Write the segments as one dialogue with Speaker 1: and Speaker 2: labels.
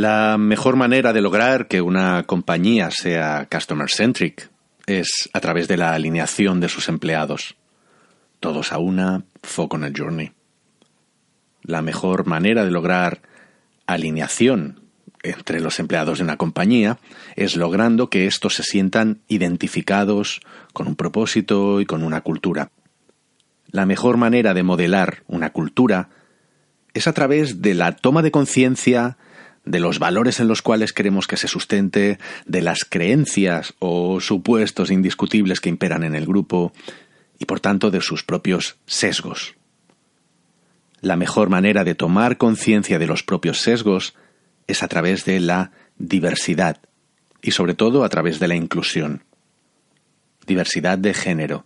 Speaker 1: La mejor manera de lograr que una compañía sea customer-centric es a través de la alineación de sus empleados. Todos a una, foco en el journey. La mejor manera de lograr alineación entre los empleados de una compañía es logrando que estos se sientan identificados con un propósito y con una cultura. La mejor manera de modelar una cultura es a través de la toma de conciencia de los valores en los cuales queremos que se sustente, de las creencias o supuestos indiscutibles que imperan en el grupo y por tanto de sus propios sesgos. La mejor manera de tomar conciencia de los propios sesgos es a través de la diversidad y sobre todo a través de la inclusión. Diversidad de género,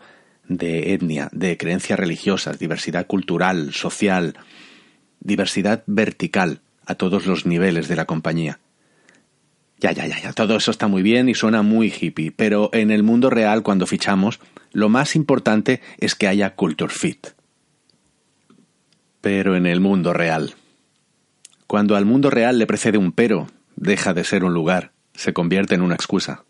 Speaker 1: de etnia, de creencias religiosas, diversidad cultural, social, diversidad vertical, a todos los niveles de la compañía. Ya, ya, ya, ya, todo eso está muy bien y suena muy hippie, pero en el mundo real, cuando fichamos, lo más importante es que haya culture fit. Pero en el mundo real. Cuando al mundo real le precede un pero, deja de ser un lugar, se convierte en una excusa.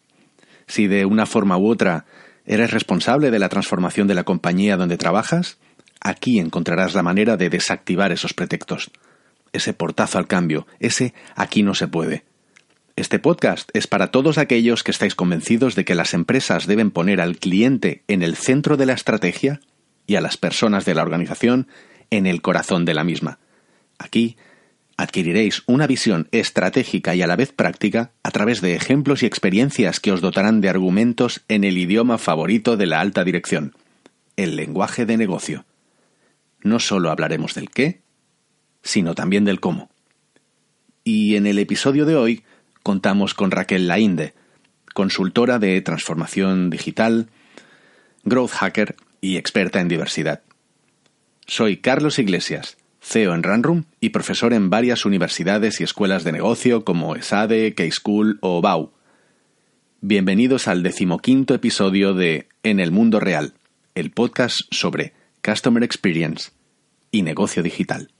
Speaker 1: Si de una forma u otra eres responsable de la transformación de la compañía donde trabajas, aquí encontrarás la manera de desactivar esos pretextos ese portazo al cambio, ese aquí no se puede. Este podcast es para todos aquellos que estáis convencidos de que las empresas deben poner al cliente en el centro de la estrategia y a las personas de la organización en el corazón de la misma. Aquí adquiriréis una visión estratégica y a la vez práctica a través de ejemplos y experiencias que os dotarán de argumentos en el idioma favorito de la alta dirección, el lenguaje de negocio. No solo hablaremos del qué, sino también del cómo. Y en el episodio de hoy contamos con Raquel Lainde, consultora de transformación digital, growth hacker y experta en diversidad. Soy Carlos Iglesias, CEO en Runroom y profesor en varias universidades y escuelas de negocio como ESADE, K-School o BAU. Bienvenidos al decimoquinto episodio de En el Mundo Real, el podcast sobre Customer Experience y negocio digital.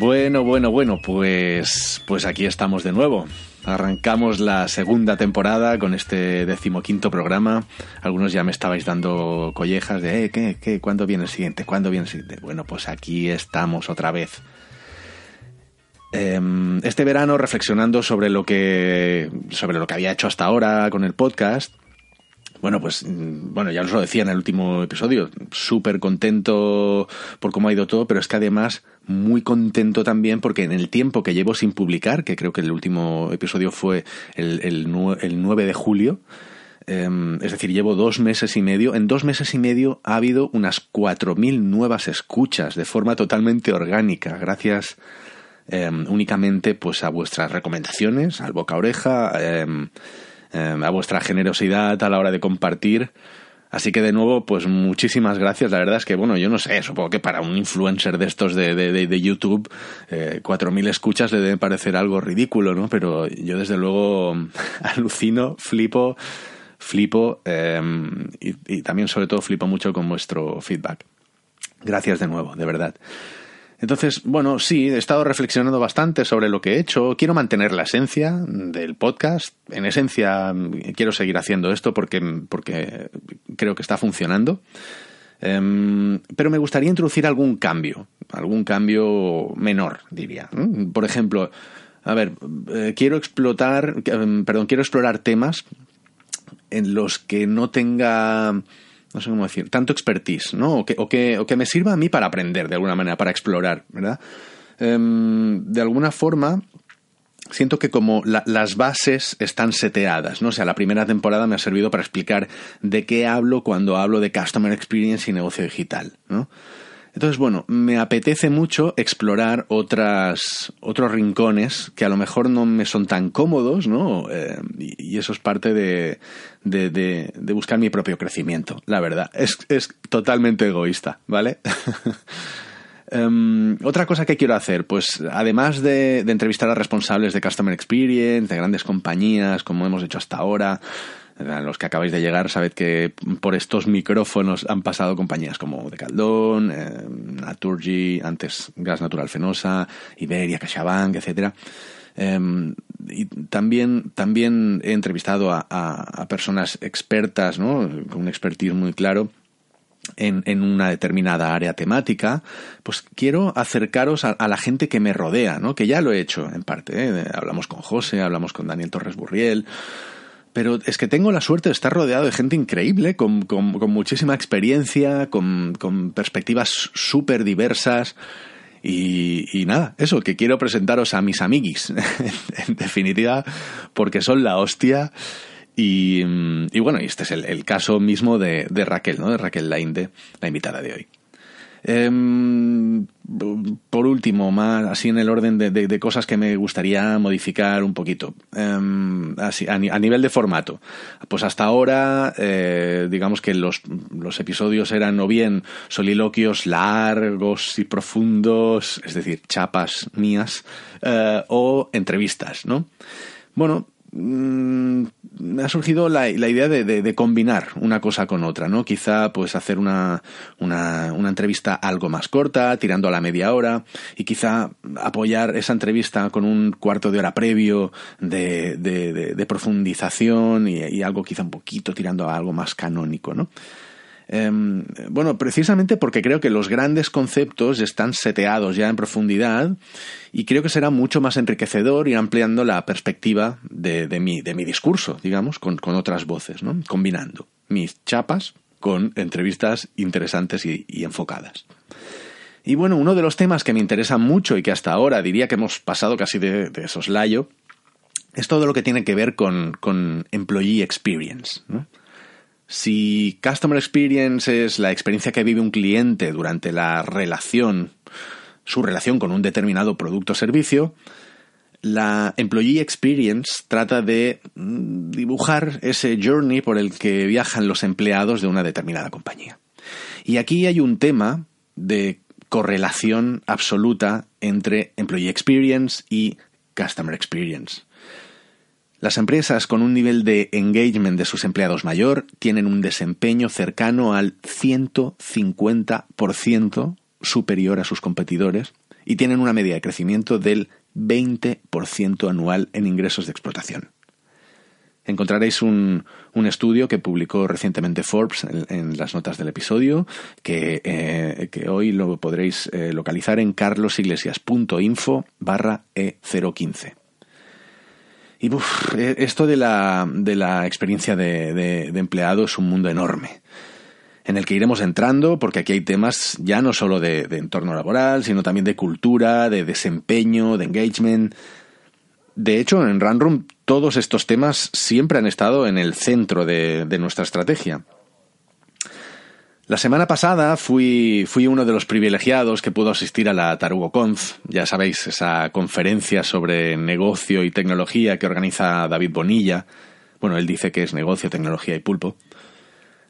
Speaker 1: Bueno, bueno, bueno, pues, pues aquí estamos de nuevo. Arrancamos la segunda temporada con este decimoquinto programa. Algunos ya me estabais dando collejas de, eh, ¿qué, qué? ¿Cuándo viene el siguiente? ¿Cuándo viene el siguiente? Bueno, pues aquí estamos otra vez. Em, este verano reflexionando sobre lo que sobre lo que había hecho hasta ahora con el podcast bueno, pues mm, bueno, ya os lo decía en el último episodio, súper contento por cómo ha ido todo, pero es que además muy contento también porque en el tiempo que llevo sin publicar, que creo que el último episodio fue el, el, 9 de julio, em, es decir, llevo dos meses y medio. En dos meses y medio ha habido unas 4.000 nuevas escuchas de forma totalmente orgánica, gracias em, únicamente pues a vuestras recomendaciones, al boca a oreja. Em, Em, a vuestra generosidad a la hora de compartir. Así que de nuevo, pues muchísimas gracias. La verdad es que, bueno, yo no sé, supongo que para un influencer de estos de, de, de, YouTube, eh, 4.000 escuchas le debe parecer algo ridículo, ¿no? Pero yo desde luego alucino, flipo, flipo em, y, y también sobre todo flipo mucho con vuestro feedback. Gracias de nuevo, de verdad. Entonces, bueno, sí, he estado reflexionando bastante sobre lo que he hecho. Quiero mantener la esencia del podcast. En esencia, quiero seguir haciendo esto porque, porque creo que está funcionando. Em, pero me gustaría introducir algún cambio, algún cambio menor, diría. Por ejemplo, a ver, eh, quiero explotar, em, perdón, quiero explorar temas en los que no tenga no sé cómo decir, tanto expertise, ¿no? O que, o que, o que me sirva a mí para aprender de alguna manera, para explorar, ¿verdad? Em, de alguna forma, siento que como las bases están seteadas, ¿no? O sea, la primera temporada me ha servido para explicar de qué hablo cuando hablo de Customer Experience y negocio digital, ¿no? Entonces, bueno, me apetece mucho explorar otras, otros rincones que a lo mejor no me son tan cómodos, ¿no? Eh, y, eso es parte de, de, de, buscar mi propio crecimiento, la verdad. Es, es totalmente egoísta, ¿vale? Em, otra cosa que quiero hacer, pues además de, entrevistar a responsables de Customer Experience, de grandes compañías, como hemos hecho hasta ahora, los que acabáis de llegar, sabed que por estos micrófonos han pasado compañías como Decaldón, eh, Naturgy, antes Gas Natural Fenosa, Iberia, CaixaBank, etcétera. Em, y también, también he entrevistado a, personas expertas, ¿no? con un expertise muy claro, en, en, una determinada área temática, pues quiero acercaros a, la gente que me rodea, ¿no? Que ya lo he hecho en parte. ¿eh? Hablamos con José, hablamos con Daniel Torres Burriel. Pero es que tengo la suerte de estar rodeado de gente increíble, con, con, con muchísima experiencia, con, con perspectivas súper diversas. Y, nada, eso, que quiero presentaros a mis amiguis, en definitiva, porque son la hostia y, y bueno, este es el, caso mismo de, de, Raquel, ¿no? De Raquel Lainde, la invitada de hoy. Em, por último, más así en el orden de, cosas que me gustaría modificar un poquito. Em, así, a, nivel de formato. Pues hasta ahora, eh, digamos que los, los episodios eran o bien soliloquios largos y profundos, es decir, chapas mías, eh, o entrevistas, ¿no? Bueno, me ha surgido la, idea de, combinar una cosa con otra, ¿no? Quizá pues hacer una, una, una, entrevista algo más corta, tirando a la media hora, y quizá apoyar esa entrevista con un cuarto de hora previo de, de profundización y, y, algo quizá un poquito tirando a algo más canónico, ¿no? Em, bueno, precisamente porque creo que los grandes conceptos están seteados ya en profundidad y creo que será mucho más enriquecedor ir ampliando la perspectiva de, mi, discurso, digamos, con, otras voces, ¿no? combinando mis chapas con entrevistas interesantes y, enfocadas. Y bueno, uno de los temas que me interesa mucho y que hasta ahora diría que hemos pasado casi de, de soslayo es todo lo que tiene que ver con, con employee experience. ¿no? Si Customer Experience es la experiencia que vive un cliente durante la relación, su relación con un determinado producto o servicio, la Employee Experience trata de mm, dibujar ese journey por el que viajan los empleados de una determinada compañía. Y aquí hay un tema de correlación absoluta entre Employee Experience y Customer Experience. Las empresas con un nivel de engagement de sus empleados mayor tienen un desempeño cercano al 150% superior a sus competidores y tienen una media de crecimiento del 20% anual en ingresos de explotación. Encontraréis un, estudio que publicó recientemente Forbes en, las notas del episodio, que, eh, hoy lo podréis eh, localizar en carlosiglesias.info barra E015. Y e, esto de la, de la experiencia de, de, empleado es un mundo enorme en el que iremos entrando, porque aquí hay temas ya no solo de, entorno laboral, sino también de cultura, de desempeño, de engagement. De hecho, en Runroom todos estos temas siempre han estado en el centro de, de nuestra estrategia. La semana pasada fui, fui uno de los privilegiados que pudo asistir a la TarugoConf, ya sabéis, esa conferencia sobre negocio y tecnología que organiza David Bonilla. Bueno, él dice que es negocio, tecnología y pulpo.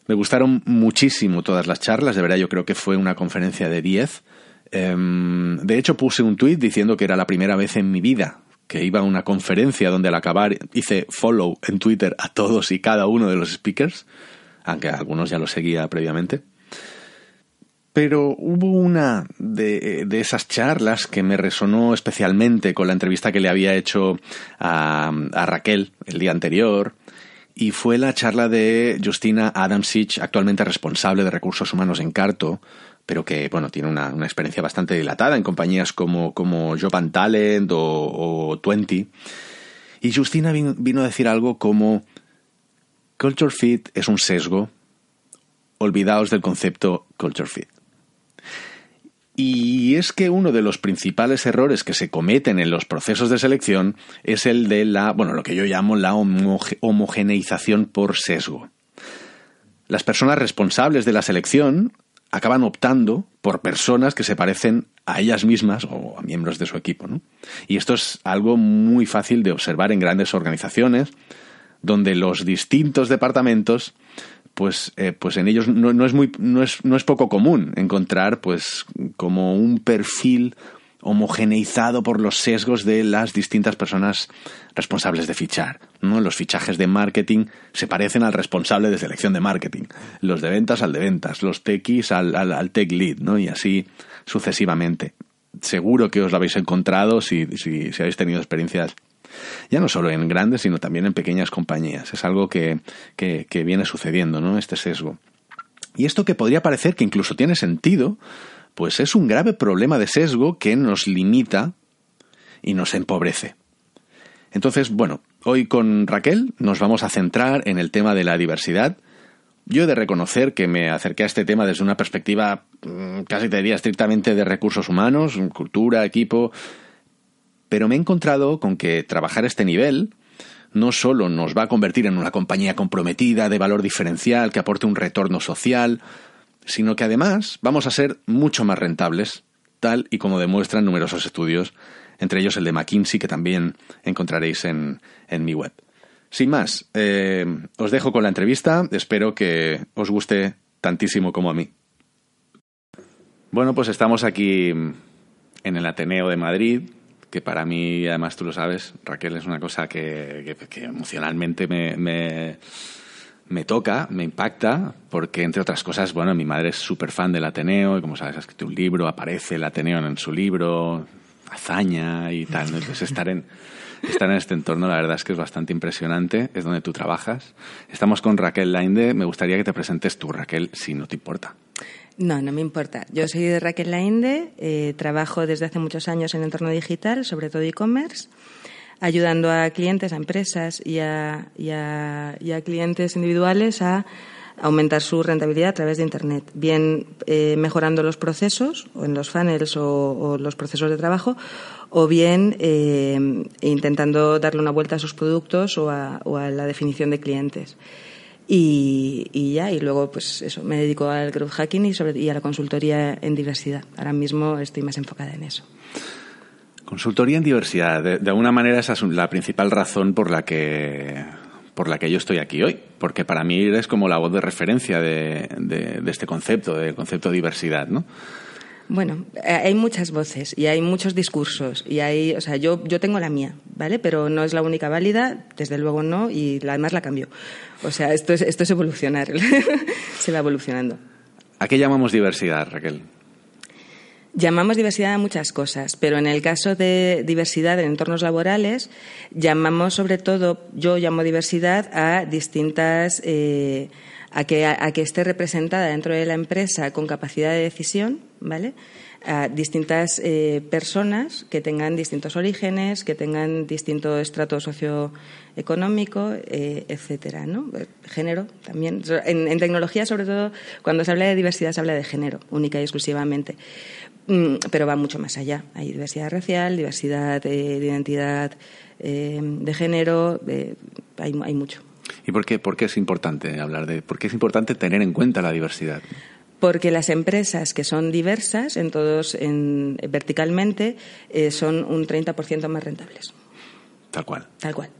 Speaker 1: Me gustaron muchísimo todas las charlas, de verdad yo creo que fue una conferencia de 10. Em, de hecho puse un tuit diciendo que era la primera vez en mi vida que iba a una conferencia donde al acabar hice follow en Twitter a todos y cada uno de los speakers, aunque algunos ya lo seguía previamente. Pero hubo una de, esas charlas que me resonó especialmente con la entrevista que le había hecho a, Raquel el día anterior, y fue la charla de Justina Adamsich, actualmente responsable de recursos humanos en Carto, pero que bueno, tiene una, experiencia bastante dilatada en compañías como, como Job Talent o, Twenty. Y Justina vino a decir algo como Culture Fit es un sesgo, olvidaos del concepto Culture Fit. Y es que uno de los principales errores que se cometen en los procesos de selección es el de la, bueno, lo que yo llamo la homogeneización por sesgo. Las personas responsables de la selección acaban optando por personas que se parecen a ellas mismas o a miembros de su equipo. Y esto es algo muy fácil de observar en grandes organizaciones, donde los distintos departamentos pues, eh, pues en ellos no, no, es muy, no, es, no es poco común encontrar pues como un perfil homogeneizado por los sesgos de las distintas personas responsables de fichar. ¿no? Los fichajes de marketing se parecen al responsable de selección de marketing, los de ventas al de ventas, los techis al, al, tech lead, ¿no? y así sucesivamente. Seguro que os lo habéis encontrado si, si, habéis tenido experiencias ya no solo en grandes, sino también en pequeñas compañías. Es algo que, que, viene sucediendo, ¿no? Este sesgo. Y esto que podría parecer que incluso tiene sentido, pues es un grave problema de sesgo que nos limita y nos empobrece. Entonces, bueno, hoy con Raquel nos vamos a centrar en el tema de la diversidad. Yo he de reconocer que me acerqué a este tema desde una perspectiva mm, casi te diría estrictamente de recursos humanos, cultura, equipo, pero me he encontrado con que trabajar este nivel no solo nos va a convertir en una compañía comprometida, de valor diferencial, que aporte un retorno social, sino que además vamos a ser mucho más rentables, tal y como demuestran numerosos estudios, entre ellos el de McKinsey, que también encontraréis en, mi web. Sin más, eh, os dejo con la entrevista, espero que os guste tantísimo como a mí. Bueno, pues estamos aquí en el Ateneo de Madrid, que para mí, además tú lo sabes, Raquel, es una cosa que, emocionalmente me me toca, me impacta, porque entre otras cosas, bueno, mi madre es súper fan del Ateneo y como sabes ha escrito un libro, aparece el Ateneo en su libro, hazaña y tal. Entonces estar en, estar en este entorno la verdad es que es bastante impresionante, es donde tú trabajas. Estamos con Raquel Lainde, me gustaría que te presentes tú, Raquel, si no te importa.
Speaker 2: No, no me importa. Yo soy Raquel Lainde, eh, trabajo desde hace muchos años en entorno digital, sobre todo e-commerce ayudando a clientes, a empresas y a, clientes individuales a aumentar su rentabilidad a través de Internet, bien eh, mejorando los procesos o en los funnels o, los procesos de trabajo, o bien eh, intentando darle una vuelta a sus productos o a, la definición de clientes. Y, ya, y luego pues eso, me dedico al growth hacking y, sobre, y a la consultoría en diversidad. Ahora mismo estoy más enfocada en eso.
Speaker 1: Consultoría en diversidad. De, alguna manera esa es la principal razón por la que por la que yo estoy aquí hoy, porque para mí eres como la voz de referencia de, de, este concepto, del concepto de diversidad, ¿no?
Speaker 2: Bueno, eh, hay muchas voces y hay muchos discursos y hay, o sea, yo, yo tengo la mía, ¿vale? Pero no es la única válida, desde luego no, y además la cambio. O sea, esto es, esto es evolucionar, se va evolucionando.
Speaker 1: ¿A qué llamamos diversidad, Raquel?
Speaker 2: Llamamos diversidad a muchas cosas, pero en el caso de diversidad en entornos laborales, llamamos sobre todo, yo llamo diversidad a distintas, eh, a, que, a, que esté representada dentro de la empresa con capacidad de decisión, ¿vale? a distintas eh, personas que tengan distintos orígenes, que tengan distinto estrato socioeconómico, eh, etcétera, ¿no? Género también. En, tecnología, sobre todo, cuando se habla de diversidad, se habla de género, única y exclusivamente. Mm, pero va mucho más allá. Hay diversidad racial, diversidad de, identidad eh, de género, hay, hay mucho.
Speaker 1: ¿Y por qué, por qué es importante hablar de, por qué es importante tener en cuenta la diversidad?
Speaker 2: porque las empresas que son diversas en todos en, verticalmente eh, son un 30% más rentables.
Speaker 1: Tal cual.
Speaker 2: Tal cual.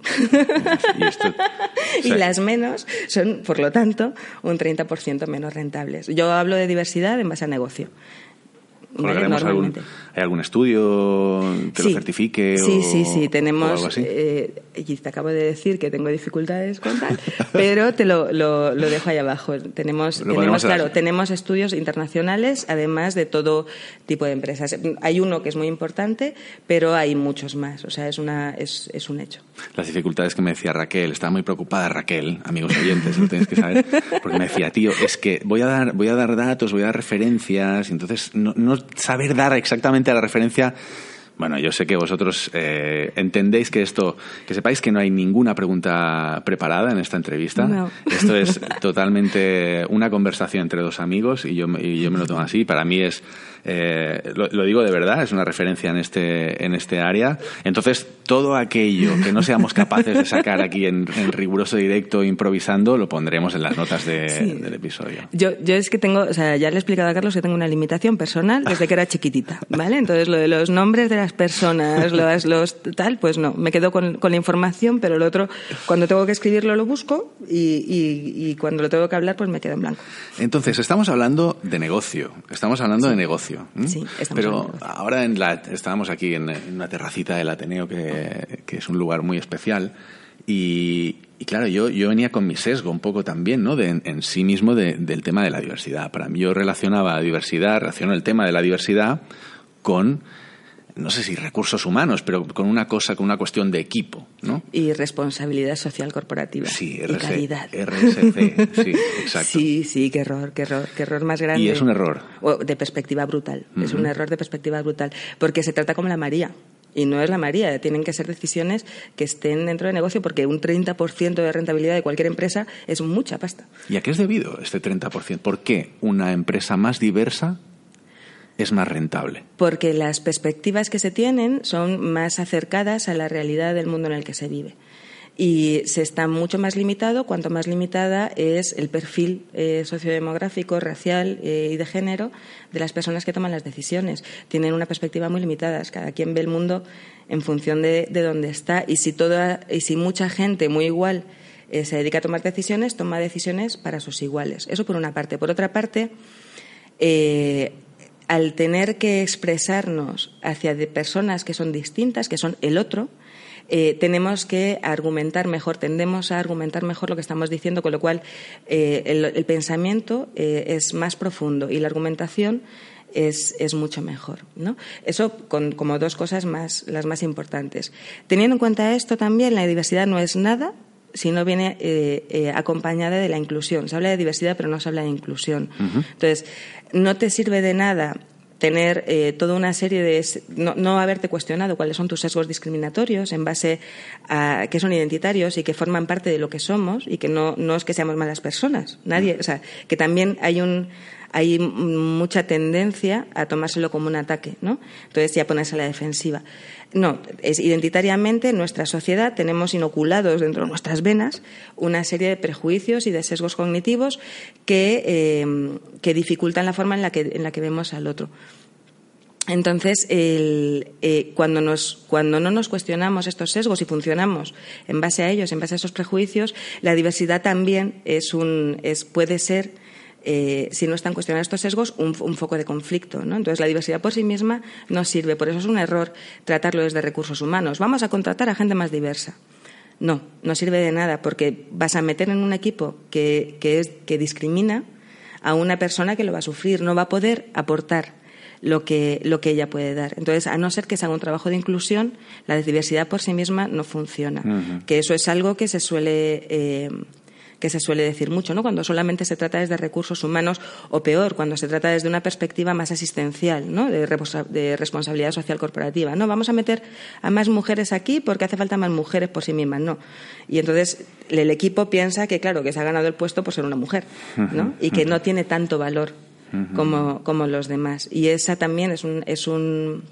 Speaker 2: Y, y, las menos son, por lo tanto, un 30% menos rentables. Yo hablo de diversidad en base a negocio.
Speaker 1: ¿Hay algún estudio que lo certifique?
Speaker 2: Sí, sí, sí. Tenemos. Eh, y te acabo de decir que tengo dificultades con tal, pero te lo, lo, dejo ahí abajo. Tenemos, tenemos claro, tenemos estudios internacionales, además de todo tipo de empresas. Hay uno que es muy importante, pero hay muchos más. O sea, es, una, es, es un hecho.
Speaker 1: Las dificultades que me decía Raquel, estaba muy preocupada Raquel, amigos oyentes, lo tenéis que saber, porque me decía, tío, es que voy a dar, voy a dar datos, voy a dar referencias, y entonces no, no saber dar exactamente la referencia bueno, yo sé que vosotros eh, entendéis que esto, que sepáis que no hay ninguna pregunta preparada en esta entrevista. Esto es totalmente una conversación entre dos amigos y yo, y yo me lo tomo así. Para mí es, eh, lo, digo de verdad, es una referencia en este, en este área. Entonces, todo aquello que no seamos capaces de sacar aquí en, riguroso directo, improvisando, lo pondremos en las notas del episodio.
Speaker 2: Yo, yo es que tengo, o sea, ya le he explicado a Carlos que tengo una limitación personal desde que era chiquitita, ¿vale? Entonces, lo de los nombres de las personas, los, los tal, pues no, me quedo con, con la información, pero lo otro, cuando tengo que escribirlo, lo busco y, y, cuando lo tengo que hablar, pues me quedo en blanco.
Speaker 1: Entonces, estamos hablando de negocio, estamos hablando de negocio.
Speaker 2: Sí,
Speaker 1: Pero ahora en la, estábamos aquí en, una terracita del Ateneo, que, que, es un lugar muy especial, y, claro, yo, yo venía con mi sesgo un poco también, ¿no? De, en, sí mismo del tema de la diversidad. Para mí yo relacionaba la diversidad, relaciono el tema de la diversidad con no sé si recursos humanos, pero con una cosa, con una cuestión de equipo, ¿no?
Speaker 2: Y responsabilidad social corporativa.
Speaker 1: Sí,
Speaker 2: y calidad.
Speaker 1: RSC, sí, exacto.
Speaker 2: Sí, sí, qué error, qué error, qué error más grande.
Speaker 1: Y es un error.
Speaker 2: de perspectiva brutal, es un error de perspectiva brutal, porque se trata como la María. Y no es la María, tienen que ser decisiones que estén dentro del negocio porque un 30% de rentabilidad de cualquier empresa es mucha pasta.
Speaker 1: ¿Y a qué es debido este 30%? ¿Por qué una empresa más diversa es más rentable?
Speaker 2: Porque las perspectivas que se tienen son más acercadas a la realidad del mundo en el que se vive. Y se está mucho más limitado cuanto más limitada es el perfil eh, sociodemográfico, racial eh, y de género de las personas que toman las decisiones. Tienen una perspectiva muy limitada. Cada quien ve el mundo en función de, de dónde está. Y si, toda, y si mucha gente muy igual eh, se dedica a tomar decisiones, toma decisiones para sus iguales. Eso por una parte. Por otra parte, al tener que expresarnos hacia personas que son distintas, que son el otro, eh, tenemos que argumentar mejor, tendemos a argumentar mejor lo que estamos diciendo, con lo cual eh, el, pensamiento eh, es más profundo y la argumentación es, mucho mejor. ¿no? Eso con, como dos cosas más, las más importantes. Teniendo en cuenta esto también, la diversidad no es nada si no viene acompañada de la inclusión. Se habla de diversidad, pero no se habla de inclusión. Entonces, no te sirve de nada tener eh, toda una serie de no, haberte cuestionado cuáles son tus sesgos discriminatorios en base a que son identitarios y que forman parte de lo que somos y que no, no es que seamos malas personas. Nadie o sea que también hay un hay mucha tendencia a tomárselo como un ataque, ¿no? Entonces ya ponerse a la defensiva. No, es identitariamente en nuestra sociedad tenemos inoculados dentro de nuestras venas una serie de prejuicios y de sesgos cognitivos que, eh, que dificultan la forma en la que, en la que vemos al otro. Entonces, eh, cuando, nos, cuando no nos cuestionamos estos sesgos y funcionamos en base a ellos, en base a esos prejuicios, la diversidad también es un, es, puede ser eh, si no están cuestionados estos sesgos, un, foco de conflicto. ¿no? Entonces, la diversidad por sí misma no sirve. Por eso es un error tratarlo desde recursos humanos. Vamos a contratar a gente más diversa. No, no sirve de nada porque vas a meter en un equipo que, es, que discrimina a una persona que lo va a sufrir, no va a poder aportar lo que, lo que ella puede dar. Entonces, a no ser que se haga un trabajo de inclusión, la diversidad por sí misma no funciona. Que eso es algo que se suele eh, que se suele decir mucho, ¿no? Cuando solamente se trata desde recursos humanos o peor, cuando se trata desde una perspectiva más asistencial, ¿no? De, responsabilidad social corporativa. No, vamos a meter a más mujeres aquí porque hace falta más mujeres por sí mismas, no. Y entonces el equipo piensa que, claro, que se ha ganado el puesto por ser una mujer, ¿no? Y que no tiene tanto valor como, como los demás. Y esa también es un, es un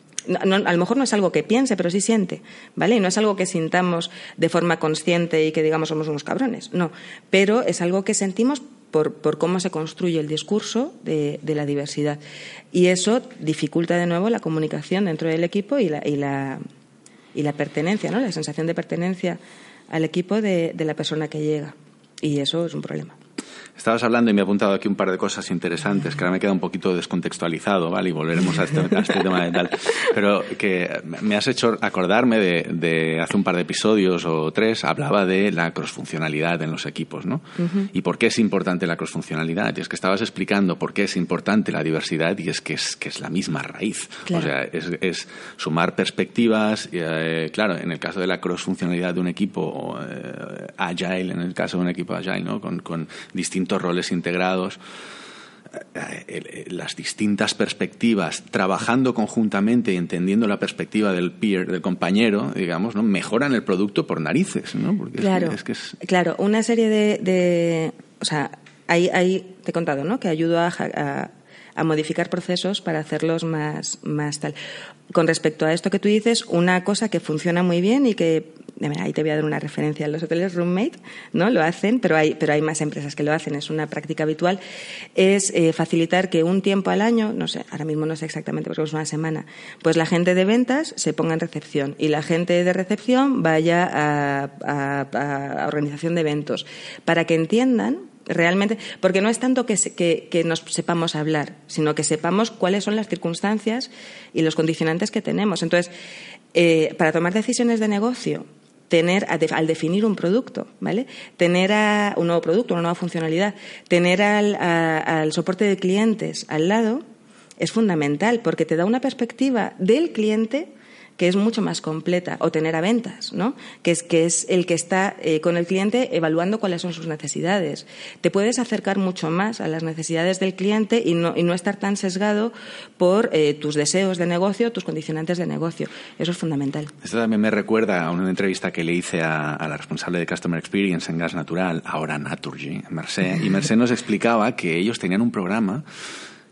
Speaker 2: a lo mejor no es algo que piense, pero sí siente, ¿vale? Y no es algo que sintamos de forma consciente y que digamos somos unos cabrones, no. Pero es algo que sentimos por, por cómo se construye el discurso de, la diversidad. Y eso dificulta de nuevo la comunicación dentro del equipo y la, y la, y la pertenencia, ¿no? La sensación de pertenencia al equipo de la persona que llega. Y eso es un problema.
Speaker 1: Estabas hablando y me he apuntado aquí un par de cosas interesantes que ahora me queda un poquito descontextualizado, ¿vale? Y volveremos a este, este tema de tal. Pero que me has hecho acordarme de, hace un par de episodios o tres, hablaba de la crossfuncionalidad en los equipos, ¿no? Y por qué es importante la crossfuncionalidad. Y es que estabas explicando por qué es importante la diversidad y es que es, que es la misma raíz. O sea, es, sumar perspectivas. Eh, claro, en el caso de la crossfuncionalidad de un equipo eh, agile, en el caso de un equipo agile, ¿no? Con, con distintos roles integrados, eh, eh, las distintas perspectivas, trabajando conjuntamente y entendiendo la perspectiva del peer, del compañero, digamos, ¿no? mejoran el producto por narices, ¿no?
Speaker 2: Porque claro, es que, es... claro, una serie de, o sea, ahí, ahí te he contado, ¿no? Que ayudo a, a modificar procesos para hacerlos más, más tal. Con respecto a esto que tú dices, una cosa que funciona muy bien y que ahí te voy a dar una referencia a los hoteles roommate, ¿no? Lo hacen, pero hay, pero hay más empresas que lo hacen, es una práctica habitual, es eh, facilitar que un tiempo al año, no sé, ahora mismo no sé exactamente porque es una semana, pues la gente de ventas se ponga en recepción y la gente de recepción vaya a, a organización de eventos para que entiendan realmente, porque no es tanto que, que, nos sepamos hablar, sino que sepamos cuáles son las circunstancias y los condicionantes que tenemos. Entonces, eh, para tomar decisiones de negocio, tener al definir un producto, ¿vale? Tener a, un nuevo producto, una nueva funcionalidad, tener al, al soporte de clientes al lado es fundamental porque te da una perspectiva del cliente que es mucho más completa, o tener a ventas, ¿no? que, es, que es el que está eh, con el cliente evaluando cuáles son sus necesidades. Te puedes acercar mucho más a las necesidades del cliente y no, y no estar tan sesgado por eh, tus deseos de negocio, tus condicionantes de negocio. Eso es fundamental.
Speaker 1: Esto también me recuerda a una entrevista que le hice a, la responsable de Customer Experience en Gas Natural, ahora Naturgy, Mercé, y Mercé nos explicaba que ellos tenían un programa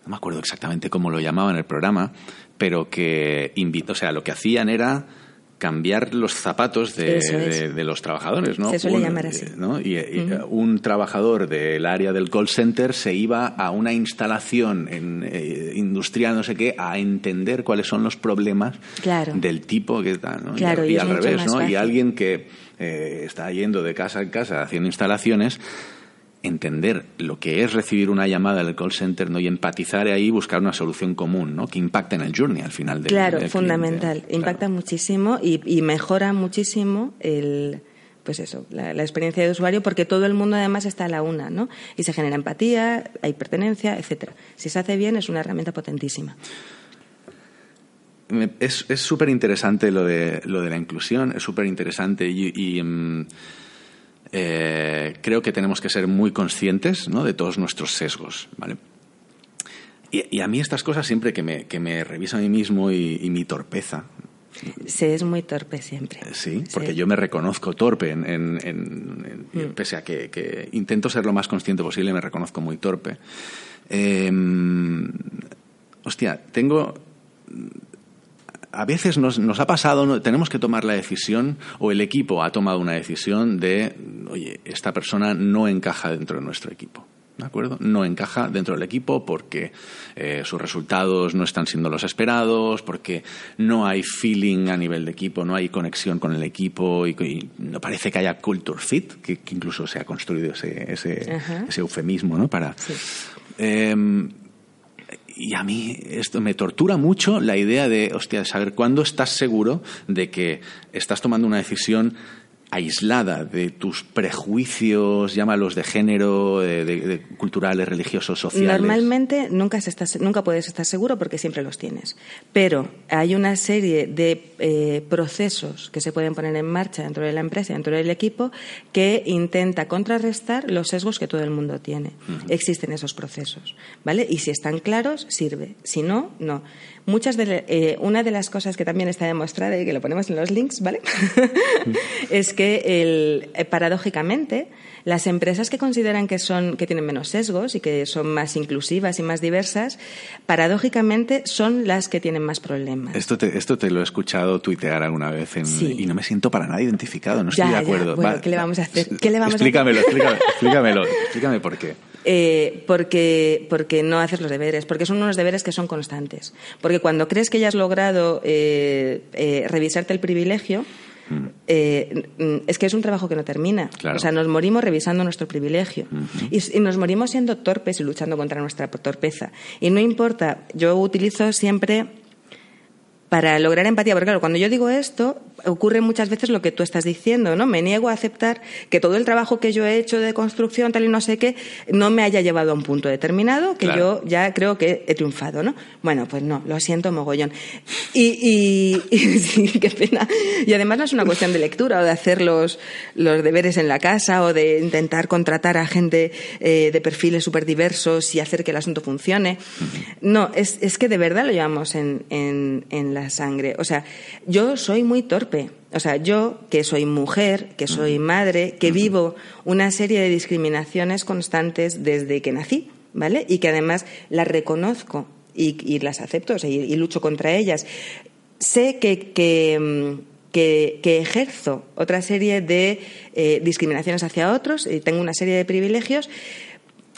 Speaker 1: no me acuerdo exactamente cómo lo llamaban el programa, pero que invitó, o sea, lo que hacían era cambiar los zapatos de, los trabajadores, ¿no?
Speaker 2: Se suele llamar así.
Speaker 1: Y, un trabajador del área del call center se iba a una instalación en, eh, industrial, no sé qué, a entender cuáles son los problemas del tipo que tal, ¿no? y, al revés, ¿no? Y alguien que eh, está yendo de casa en casa haciendo instalaciones entender lo que es recibir una llamada del call center ¿no? y empatizar ahí y buscar una solución común ¿no? que impacte en el journey al final del
Speaker 2: Claro, fundamental. Impacta muchísimo y, mejora muchísimo el pues eso, la, experiencia de usuario, porque todo el mundo además está a la una, ¿no? Y se genera empatía, hay pertenencia, etcétera. Si se hace bien, es una herramienta potentísima.
Speaker 1: Es súper interesante lo de, lo de la inclusión, es súper interesante y, mm, eh, creo que tenemos que ser muy conscientes ¿no? de todos nuestros sesgos. ¿vale? Y, a mí estas cosas siempre que me, que me reviso a mí mismo y, mi torpeza.
Speaker 2: Se es muy torpe siempre. Eh,
Speaker 1: sí, porque yo me reconozco torpe, en, mm. pese a que, intento ser lo más consciente posible, me reconozco muy torpe. Em, hostia, tengo a veces nos, nos ha pasado, tenemos que tomar la decisión, o el equipo ha tomado una decisión de, oye, esta persona no encaja dentro de nuestro equipo. ¿De acuerdo? No encaja dentro del equipo porque eh, sus resultados no están siendo los esperados, porque no hay feeling a nivel de equipo, no hay conexión con el equipo y, no parece que haya culture fit, que, incluso se ha construido ese, ese, ese eufemismo, ¿no? Para. Em, y a mí esto me tortura mucho la idea de, hostia, saber cuándo estás seguro de que estás tomando una decisión aislada de tus prejuicios, llámalos de género, de, culturales, religiosos, sociales.
Speaker 2: Normalmente nunca, nunca puedes estar seguro porque siempre los tienes. Pero hay una serie de eh, procesos que se pueden poner en marcha dentro de la empresa, dentro del equipo, que intenta contrarrestar los sesgos que todo el mundo tiene. Existen esos procesos, ¿vale? Y si están claros, sirve. Si no, no. Muchas de, eh, una de las cosas que también está demostrada y que lo ponemos en los links, ¿vale? es que el, eh, paradójicamente las empresas que consideran que son que tienen menos sesgos y que son más inclusivas y más diversas, paradójicamente son las que tienen más problemas.
Speaker 1: Esto te, esto te lo he escuchado tuitear alguna vez y no me siento para nada identificado, no estoy de acuerdo.
Speaker 2: ¿Qué le vamos a hacer? ¿Qué le vamos
Speaker 1: explícamelo, a hacer? explícamelo, explícamelo, explícame por qué.
Speaker 2: Eh, porque, porque no haces los deberes, porque son unos deberes que son constantes. Porque cuando crees que ya has logrado eh, eh, revisarte el privilegio, mm. es que es un trabajo que no termina. O sea, nos morimos revisando nuestro privilegio. y, nos morimos siendo torpes y luchando contra nuestra torpeza. Y no importa, yo utilizo siempre para lograr empatía, porque claro, cuando yo digo esto, ocurre muchas veces lo que tú estás diciendo, ¿no? Me niego a aceptar que todo el trabajo que yo he hecho de construcción, tal y no sé qué, no me haya llevado a un punto determinado, que yo ya creo que he triunfado, ¿no? Bueno, pues no, lo siento mogollón. Y, y, qué pena. Y además no es una cuestión de lectura o de hacer los, los deberes en la casa o de intentar contratar a gente eh, de perfiles súper diversos y hacer que el asunto funcione. No, es, es que de verdad lo llevamos en, en, en la sangre. O sea, yo soy muy torpe. O sea, yo que soy mujer, que soy madre, que vivo una serie de discriminaciones constantes desde que nací. ¿vale? Y que además las reconozco y, las acepto y, lucho contra ellas. Sé que, que, mm, ejerzo otra serie de eh, discriminaciones hacia otros y tengo una serie de privilegios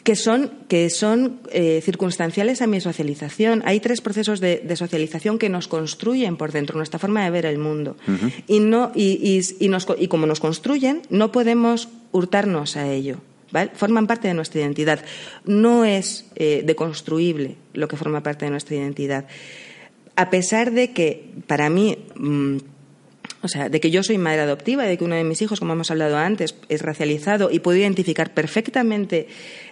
Speaker 2: que son, que son eh, circunstanciales a mi socialización. Hay tres procesos de, socialización que nos construyen por dentro, nuestra forma de ver el mundo. y, no, y, y, como nos construyen, no podemos hurtarnos a ello. Forman parte de nuestra identidad. No es eh, deconstruible lo que forma parte de nuestra identidad. A pesar de que, para mí, mm, o sea, de que yo soy madre adoptiva, de que uno de mis hijos, como hemos hablado antes, es racializado y puedo identificar perfectamente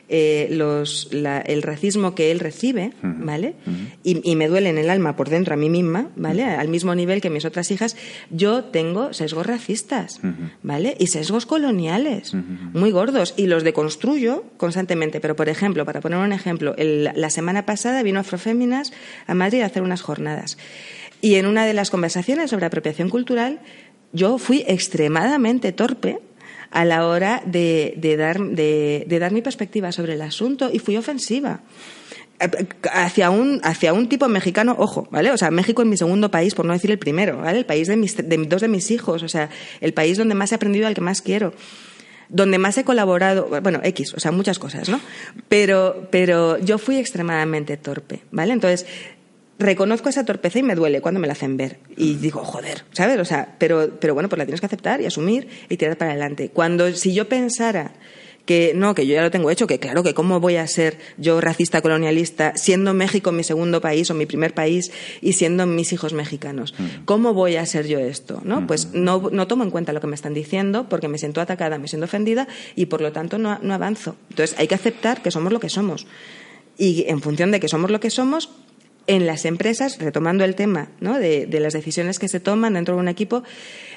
Speaker 2: eh, los, el racismo que él recibe, ¿vale? y, me duele en el alma por dentro a mí misma, ¿vale? Al mismo nivel que mis otras hijas, yo tengo sesgos racistas, ¿vale? Y sesgos coloniales, muy gordos, y los deconstruyo constantemente. Pero, por ejemplo, para poner un ejemplo, la semana pasada vino Afroféminas a Madrid a hacer unas jornadas. Y en una de las conversaciones sobre apropiación cultural, yo fui extremadamente torpe a la hora de, dar, de, dar mi perspectiva sobre el asunto y fui ofensiva hacia un, hacia un tipo mexicano, ojo, ¿vale? O sea, México es mi segundo país, por no decir el primero, ¿vale? El país de, mis, de dos de mis hijos, o sea, el país donde más he aprendido, al que más quiero, donde más he colaborado, bueno, X, o sea, muchas cosas, ¿no? Pero, pero yo fui extremadamente torpe, ¿vale? Entonces, reconozco esa torpeza y me duele cuando me la hacen ver. Y digo, joder, ¿sabes? O sea, pero, pero bueno, pues la tienes que aceptar y asumir y tirar para adelante. Cuando, si yo pensara que no, que yo ya lo tengo hecho, que claro, que cómo voy a ser yo racista colonialista siendo México mi segundo país o mi primer país y siendo mis hijos mexicanos. Mm. ¿Cómo voy a ser yo esto? ¿no? Mm. Pues no, no tomo en cuenta lo que me están diciendo porque me siento atacada, me siento ofendida y por lo tanto no, no avanzo. Entonces hay que aceptar que somos lo que somos. Y en función de que somos lo que somos, en las empresas, retomando el tema de, las decisiones que se toman dentro de un equipo,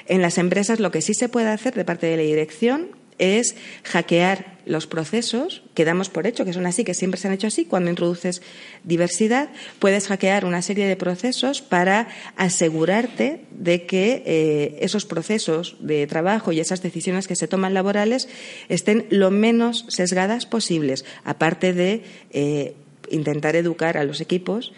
Speaker 2: en las empresas lo que sí se puede hacer de parte de la dirección es hackear los procesos que damos por hecho, que son así, que siempre se han hecho así. Cuando introduces diversidad, puedes hackear una serie de procesos para asegurarte de que eh, esos procesos de trabajo y esas decisiones que se toman laborales estén lo menos sesgadas posibles, aparte de eh, intentar educar a los equipos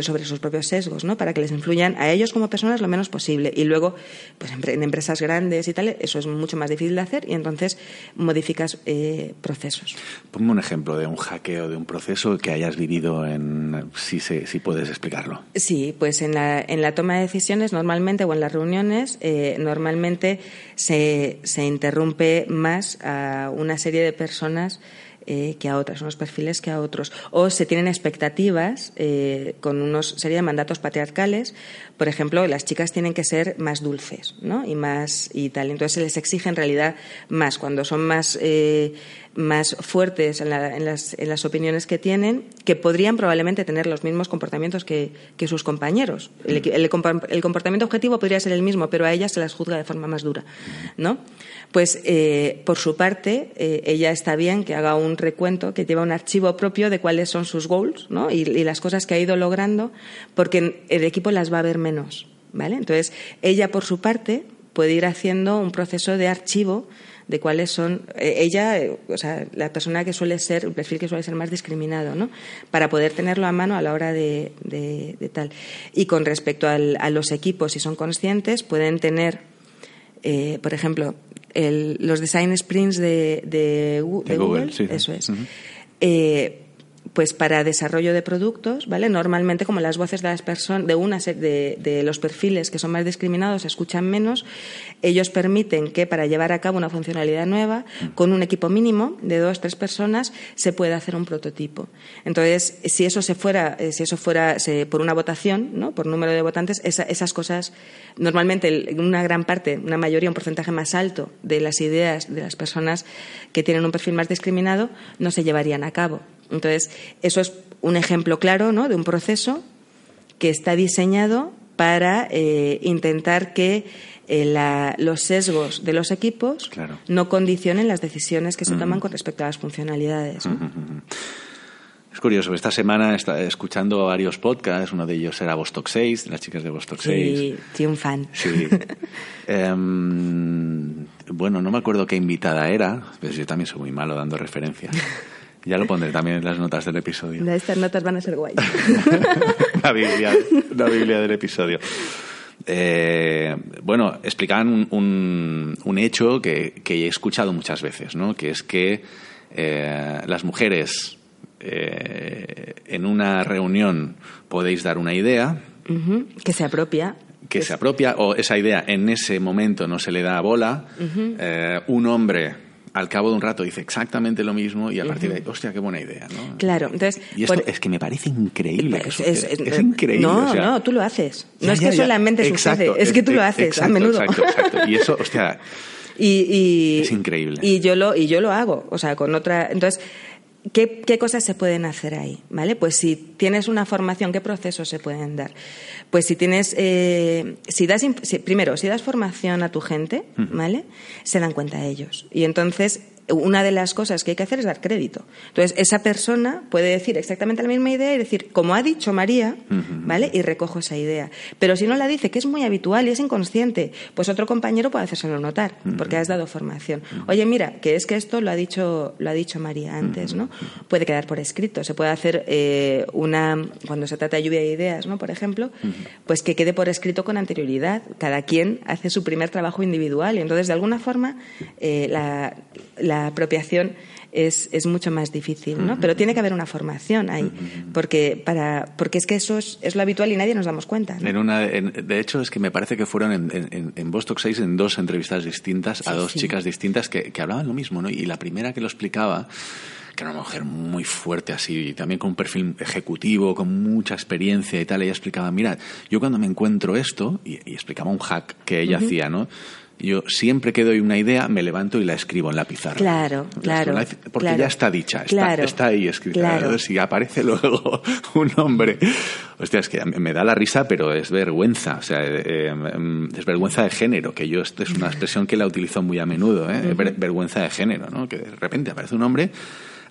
Speaker 2: sobre sus propios sesgos, ¿no? Para que les influyan a ellos como personas lo menos posible. Y luego, pues en empresas grandes y tal, eso es mucho más difícil de hacer y entonces modificas eh, procesos.
Speaker 1: Ponme un ejemplo de un hackeo de un proceso que hayas vivido en, si, si puedes explicarlo.
Speaker 2: Sí, pues en la, en la toma de decisiones normalmente o en las reuniones eh, normalmente se, se interrumpe más a una serie de personas eh, que a otras, unos perfiles que a otros. O se tienen expectativas eh, con unos serie de mandatos patriarcales. Por ejemplo, las chicas tienen que ser más dulces, ¿no? Y más y tal. Entonces se les exige en realidad más. Cuando son más eh, más fuertes en, las, opiniones que tienen, que podrían probablemente tener los mismos comportamientos que, sus compañeros. El, comportamiento objetivo podría ser el mismo, pero a ellas se las juzga de forma más dura, ¿no? Pues, eh, por su parte, eh, ella está bien que haga un recuento, que lleva un archivo propio de cuáles son sus goals, ¿no? Y, y las cosas que ha ido logrando, porque el equipo las va a ver menos, ¿vale? Entonces, ella, por su parte, puede ir haciendo un proceso de archivo de cuáles son eh, ella, eh, o sea, la persona que suele ser, el perfil que suele ser más discriminado, ¿no? Para poder tenerlo a mano a la hora de, tal. Y con respecto a los equipos, si son conscientes, pueden tener, eh, por ejemplo, los design sprints de, Google, eso es pues para desarrollo de productos, ¿vale? Normalmente como las voces de las personas de una de, de los perfiles que son más discriminados se escuchan menos, ellos permiten que para llevar a cabo una funcionalidad nueva con un equipo mínimo de dos tres personas se pueda hacer un prototipo. Entonces, si eso se fuera eh, si eso fuera por una votación, ¿no? Por número de votantes, esas cosas normalmente una gran parte, una mayoría, un porcentaje más alto de las ideas de las personas que tienen un perfil más discriminado no se llevarían a cabo. Entonces, eso es un ejemplo claro ¿no? de un proceso que está diseñado para eh, intentar que eh, los sesgos de los equipos no condicionen las decisiones que se toman con respecto a las funcionalidades.
Speaker 1: Es curioso, esta semana está escuchando varios podcasts, uno de ellos era Vostok 6, las chicas de Vostok 6.
Speaker 2: Sí, soy un fan.
Speaker 1: Sí. Em, bueno, no me acuerdo qué invitada era, pero yo también soy muy malo dando referencias. Ya lo pondré también en las notas del episodio.
Speaker 2: Estas notas van a ser guay.
Speaker 1: la, Biblia, la Biblia del episodio. Eh, bueno, explicaban un, un, hecho que, que, he escuchado muchas veces, ¿no? que es que eh, las mujeres eh, en una reunión podéis dar una idea.
Speaker 2: Que se apropia.
Speaker 1: Que se apropia, o esa idea en ese momento no se le da bola. un hombre al cabo de un rato dice exactamente lo mismo y a partir de ahí, hostia, qué buena idea, ¿no?
Speaker 2: Claro, entonces...
Speaker 1: Y esto es que me parece increíble. Es, es, increíble.
Speaker 2: No, no, tú lo haces. No es que solamente sucede, es que tú lo haces a menudo.
Speaker 1: Exacto, exacto. Y eso, hostia...
Speaker 2: Y,
Speaker 1: es increíble.
Speaker 2: Y yo lo, y yo lo hago, o sea, con otra... Entonces, ¿Qué, ¿Qué, cosas se pueden hacer ahí? ¿Vale? Pues si tienes una formación, ¿qué procesos se pueden dar? Pues si tienes, eh, si das, primero, si das formación a tu gente, ¿vale? Se dan cuenta ellos. Y entonces una de las cosas que hay que hacer es dar crédito. Entonces, esa persona puede decir exactamente la misma idea y decir, como ha dicho María, ¿vale? Y recojo esa idea. Pero si no la dice, que es muy habitual y es inconsciente, pues otro compañero puede hacérselo notar, porque has dado formación. Oye, mira, que es que esto lo ha dicho, lo ha dicho María antes, ¿no? Puede quedar por escrito. Se puede hacer eh, una, cuando se trata de lluvia de ideas, ¿no? Por ejemplo, pues que quede por escrito con anterioridad. Cada quien hace su primer trabajo individual y entonces, de alguna forma, eh, la la apropiación es, es, mucho más difícil, ¿no? Pero tiene que haber una formación ahí, porque, para, porque es que eso es, lo habitual y nadie nos damos cuenta.
Speaker 1: En una, de hecho, es que me parece que fueron en, en, en Vostok 6 en dos entrevistas distintas a dos chicas distintas que, que, hablaban lo mismo, ¿no? Y la primera que lo explicaba que era una mujer muy fuerte así, y también con un perfil ejecutivo, con mucha experiencia y tal, ella explicaba, mira, yo cuando me encuentro esto, y, explicaba un hack que ella hacía, ¿no? Yo siempre que doy una idea me levanto y la escribo en la pizarra.
Speaker 2: Claro, claro.
Speaker 1: Porque ya está dicha, está, está ahí escrita. Claro. Si aparece luego un hombre. Hostia, es que me da la risa, pero es vergüenza. O sea, eh, em, es vergüenza de género, que yo, es una expresión que la utilizo muy a menudo, ¿eh? Vergüenza de género, ¿no? Que de repente aparece un hombre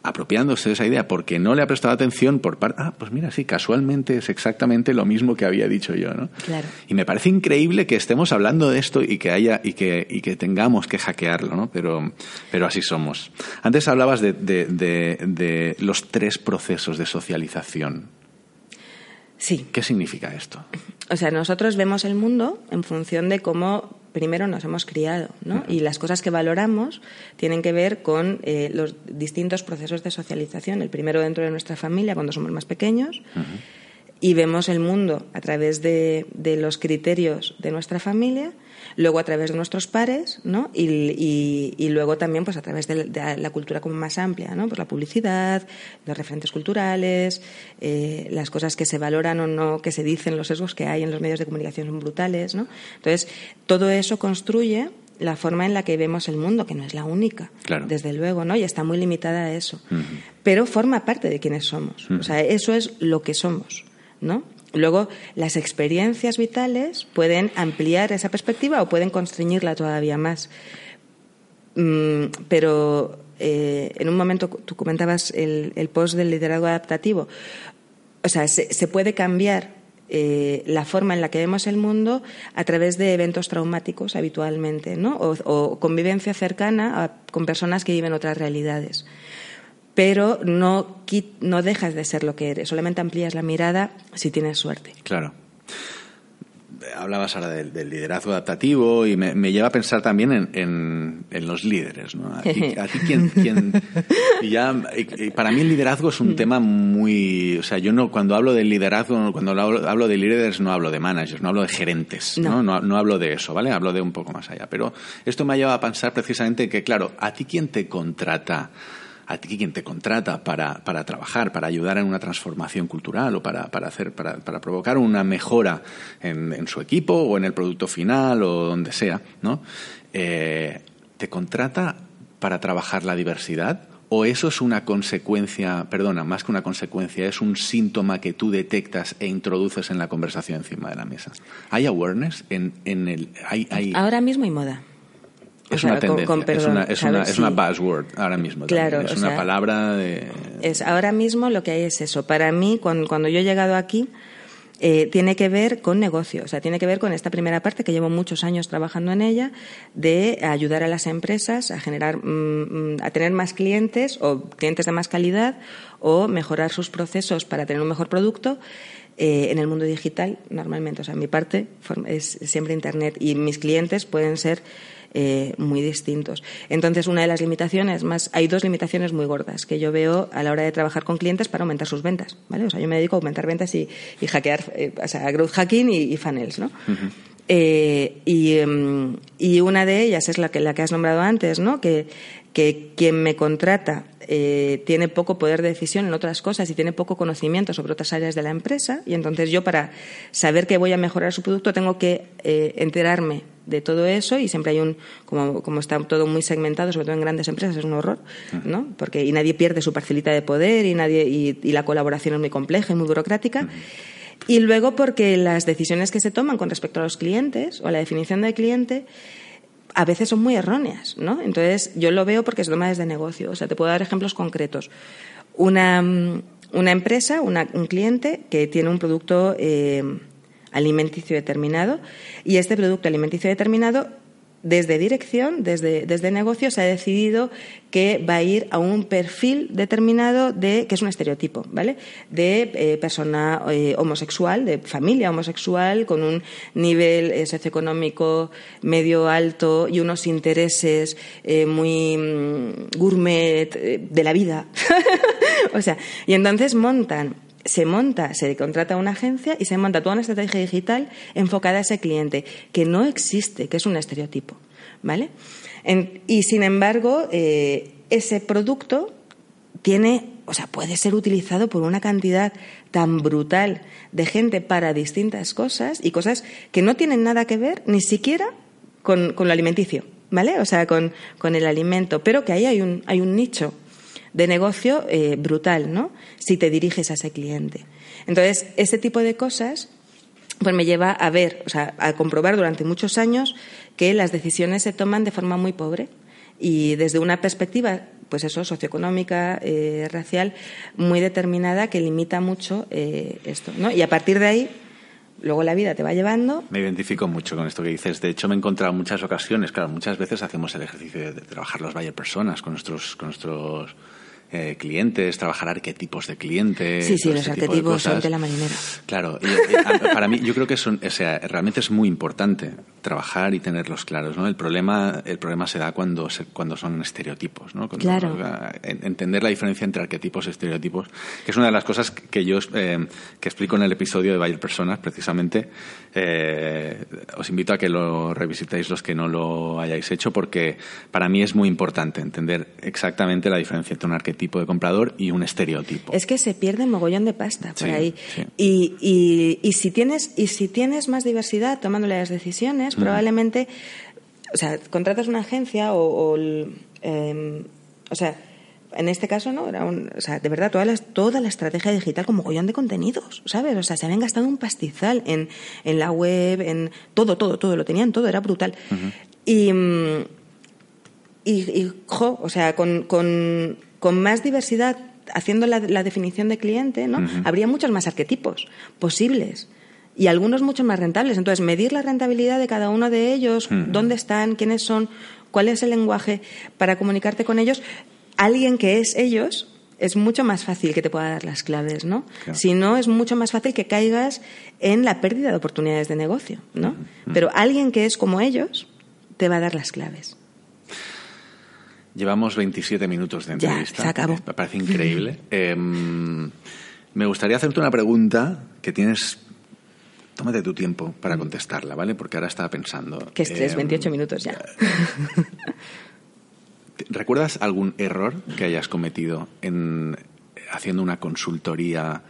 Speaker 1: apropiándose de esa idea porque no le ha prestado atención por parte. Ah, pues mira, sí, casualmente es exactamente lo mismo que había dicho yo, ¿no?
Speaker 2: Claro.
Speaker 1: Y me parece increíble que estemos hablando de esto y que haya y que, y que tengamos que hackearlo, ¿no? Pero, pero así somos. Antes hablabas de, de, de los tres procesos de socialización.
Speaker 2: Sí.
Speaker 1: ¿Qué significa esto?
Speaker 2: O sea, nosotros vemos el mundo en función de cómo primero nos hemos criado, ¿no? Y las cosas que valoramos tienen que ver con eh, los distintos procesos de socialización. El primero dentro de nuestra familia, cuando somos más pequeños, y vemos el mundo a través de, de los criterios de nuestra familia luego a través de nuestros pares, ¿no? Y, luego también pues a través de, la cultura como más amplia, ¿no? Pues la publicidad, los referentes culturales, eh, las cosas que se valoran o no, que se dicen, los sesgos que hay en los medios de comunicación son brutales, ¿no? Entonces, todo eso construye la forma en la que vemos el mundo, que no es la única, desde luego, ¿no? Y está muy limitada a eso. Pero forma parte de quienes somos. O sea, eso es lo que somos, ¿no? Luego, las experiencias vitales pueden ampliar esa perspectiva o pueden constreñirla todavía más. Mm, pero eh, en un momento tú comentabas el, post del liderazgo adaptativo. O sea, se, puede cambiar eh, la forma en la que vemos el mundo a través de eventos traumáticos habitualmente. O, convivencia cercana con personas que viven otras realidades pero no, no dejas de ser lo que eres, solamente amplías la mirada si tienes suerte.
Speaker 1: Claro. Hablabas ahora del, liderazgo adaptativo y me, lleva a pensar también en, en, los líderes. ¿no? A ti, quién, y ya, para mí el liderazgo es un mm. tema muy... O sea, yo no cuando hablo del liderazgo, cuando hablo, hablo de líderes no hablo de managers, no hablo de gerentes, ¿no? ¿no? No, hablo de eso, ¿vale? Hablo de un poco más allá. Pero esto me ha llevado a pensar precisamente que, claro, ¿a ti quién te contrata? A ti quien te contrata para, para, trabajar, para ayudar en una transformación cultural o para, para hacer, para, para, provocar una mejora en, en, su equipo o en el producto final o donde sea, ¿no? Eh, ¿Te contrata para trabajar la diversidad? ¿O eso es una consecuencia, perdona, más que una consecuencia, es un síntoma que tú detectas e introduces en la conversación encima de la mesa? ¿Hay awareness en, en el... Hay, hay...
Speaker 2: Ahora mismo hay moda.
Speaker 1: Es una tendencia, es, una, es, una, es una, buzzword ahora mismo.
Speaker 2: Claro,
Speaker 1: es una palabra de...
Speaker 2: Es, ahora mismo lo que hay es eso. Para mí, cuando, cuando yo he llegado aquí, eh, tiene que ver con negocio, o sea, tiene que ver con esta primera parte que llevo muchos años trabajando en ella, de ayudar a las empresas a generar, mm, mm, a tener más clientes o clientes de más calidad o mejorar sus procesos para tener un mejor producto. Eh, en el mundo digital, normalmente, o sea, mi parte es siempre Internet y mis clientes pueden ser eh, muy distintos. Entonces, una de las limitaciones más, hay dos limitaciones muy gordas que yo veo a la hora de trabajar con clientes para aumentar sus ventas, ¿vale? O sea, yo me dedico a aumentar ventas y, hackear, eh, o sea, growth hacking y, funnels, ¿no? Eh, em, y, una de ellas es la que, la que has nombrado antes, ¿no? Que, que quien me contrata eh, tiene poco poder de decisión en otras cosas y tiene poco conocimiento sobre otras áreas de la empresa y entonces yo para saber que voy a mejorar su producto tengo que eh, enterarme de todo eso y siempre hay un como, como está todo muy segmentado sobre todo en grandes empresas es un horror no porque y nadie pierde su parcelita de poder y nadie y, la colaboración es muy compleja y muy burocrática y luego porque las decisiones que se toman con respecto a los clientes o a la definición del cliente a veces son muy erróneas, ¿no? Entonces, yo lo veo porque se toma desde negocio. O sea, te puedo dar ejemplos concretos. Una, mm, una empresa, un cliente que tiene un producto eh, alimenticio determinado y este producto alimenticio determinado desde dirección, desde, desde negocio, se ha decidido que va a ir a un perfil determinado de, que es un estereotipo, ¿vale? De eh, persona eh, homosexual, de familia homosexual, con un nivel eh, socioeconómico medio alto y unos intereses muy mm, gourmet de la vida. o sea, y entonces montan se monta, se contrata una agencia y se monta toda una estrategia digital enfocada a ese cliente, que no existe, que es un estereotipo. ¿Vale? y sin embargo, eh, ese producto tiene, o sea, puede ser utilizado por una cantidad tan brutal de gente para distintas cosas y cosas que no tienen nada que ver ni siquiera con, con lo alimenticio, ¿vale? O sea, con, con, el alimento, pero que ahí hay un, hay un nicho de negocio eh, brutal, ¿no? Si te diriges a ese cliente. Entonces, ese tipo de cosas pues me lleva a ver, o sea, a comprobar durante muchos años que las decisiones se toman de forma muy pobre y desde una perspectiva, pues eso, socioeconómica, eh, racial, muy determinada que limita mucho eh, esto, ¿no? Y a partir de ahí luego la vida te va llevando.
Speaker 1: Me identifico mucho con esto que dices. De hecho, me he encontrado en muchas ocasiones, claro, muchas veces hacemos el ejercicio de, trabajar los Bayer personas con nuestros, con nuestros eh, clientes, trabajar arquetipos de clientes.
Speaker 2: Sí, sí, los arquetipos son de la marinera.
Speaker 1: Claro, para mí yo creo que son, o sea, realmente es muy importante trabajar y tenerlos claros, ¿no? El problema, el problema se da cuando, cuando son estereotipos, ¿no?
Speaker 2: claro.
Speaker 1: entender la diferencia entre arquetipos y estereotipos, que es una de las cosas que yo eh, que explico en el episodio de Bayer Personas, precisamente. Eh, os invito a que lo revisitéis los que no lo hayáis hecho, porque para mí es muy importante entender exactamente la diferencia entre un arquetipo de comprador y un estereotipo.
Speaker 2: Es que se pierde mogollón de pasta por ahí. Y, y, y, si tienes, y si tienes más diversidad tomándole las decisiones, probablemente, o sea, contratas una agencia o, em, o sea, en este caso no, era un, o sea, de verdad toda la, toda la estrategia digital como mogollón de contenidos, ¿sabes? O sea, se habían gastado un pastizal en, en la web, en todo, todo, todo, lo tenían todo, era brutal. y, y, jo, o sea, con, con, con más diversidad, haciendo la, la, definición de cliente, ¿no? Habría muchos más arquetipos posibles y algunos mucho más rentables. Entonces, medir la rentabilidad de cada uno de ellos, dónde están, quiénes son, cuál es el lenguaje para comunicarte con ellos, alguien que es ellos, es mucho más fácil que te pueda dar las claves, ¿no? Si no, es mucho más fácil que caigas en la pérdida de oportunidades de negocio, ¿no? Pero alguien que es como ellos te va a dar las claves.
Speaker 1: Llevamos 27 minutos de entrevista.
Speaker 2: Ya, se acabó.
Speaker 1: Me parece increíble. Em, me gustaría hacerte una pregunta que tienes tómate tu tiempo para contestarla, ¿vale? Porque ahora estaba pensando.
Speaker 2: Que estrés, 28 em, minutos ya.
Speaker 1: ¿Recuerdas algún error que hayas cometido en haciendo una consultoría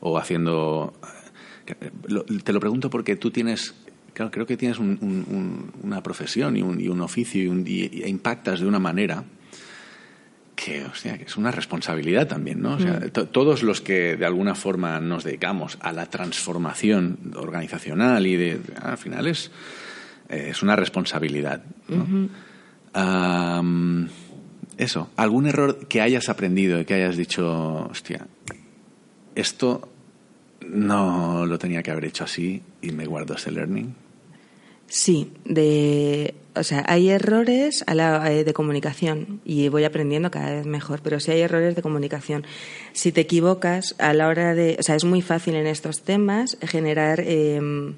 Speaker 1: o haciendo... Te lo pregunto porque tú tienes creo que tienes una profesión y un, oficio y, impactas de una manera que, que es una responsabilidad también, ¿no? O sea, mm. todos los que de alguna forma nos dedicamos a la transformación organizacional y de, al final es, es una responsabilidad, eso, algún error que hayas aprendido y que hayas dicho, hostia, esto no lo tenía que haber hecho así y me guardo ese learning.
Speaker 2: Sí, de, o sea, hay errores a la, eh, de comunicación y voy aprendiendo cada vez mejor, pero sí hay errores de comunicación. Si te equivocas a la hora de, o sea, es muy fácil en estos temas generar em,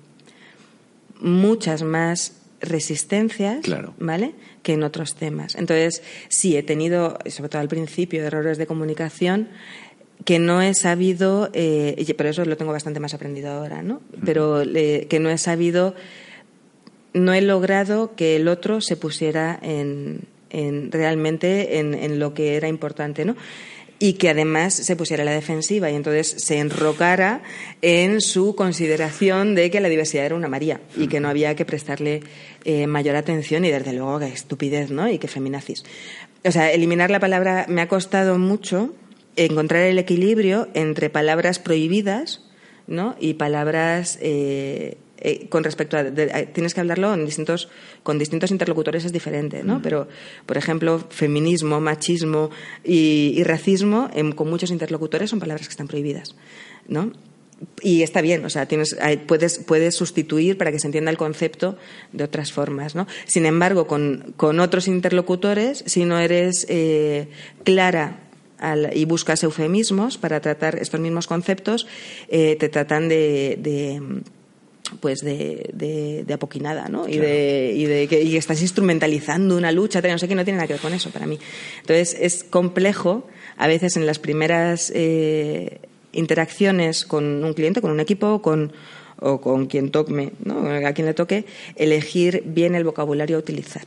Speaker 2: muchas más resistencias, ¿vale? Que en otros temas. Entonces, sí, he tenido, sobre todo al principio, errores de comunicación que no he sabido, eh, pero eso lo tengo bastante más aprendido ahora, ¿no? Pero que no he sabido no he logrado que el otro se pusiera en, realmente en, lo que era importante, ¿no? y que además se pusiera la defensiva y entonces se enrocara en su consideración de que la diversidad era una María y que no había que prestarle eh, mayor atención y desde luego que estupidez, ¿no? Y que feminazis. O sea, eliminar la palabra me ha costado mucho encontrar el equilibrio entre palabras prohibidas, ¿no? Y palabras eh, eh, con respecto a, tienes que hablarlo en distintos con distintos interlocutores es diferente no pero por ejemplo feminismo machismo y, racismo con muchos interlocutores son palabras que están prohibidas no y está bien, o sea, tienes, puedes, puedes sustituir para que se entienda el concepto de otras formas, ¿no? Sin embargo, con, con otros interlocutores, si no eres eh, clara y buscas eufemismos para tratar estos mismos conceptos, eh, te tratan de pues de, de, apoquinada, ¿no? Y, de, y de que y estás instrumentalizando una lucha, no sé qué, no tiene nada que ver con eso para mí. Entonces es complejo a veces en las primeras eh, interacciones con un cliente, con un equipo, con o con quien toque, ¿no? a quien le toque, elegir bien el vocabulario a utilizar.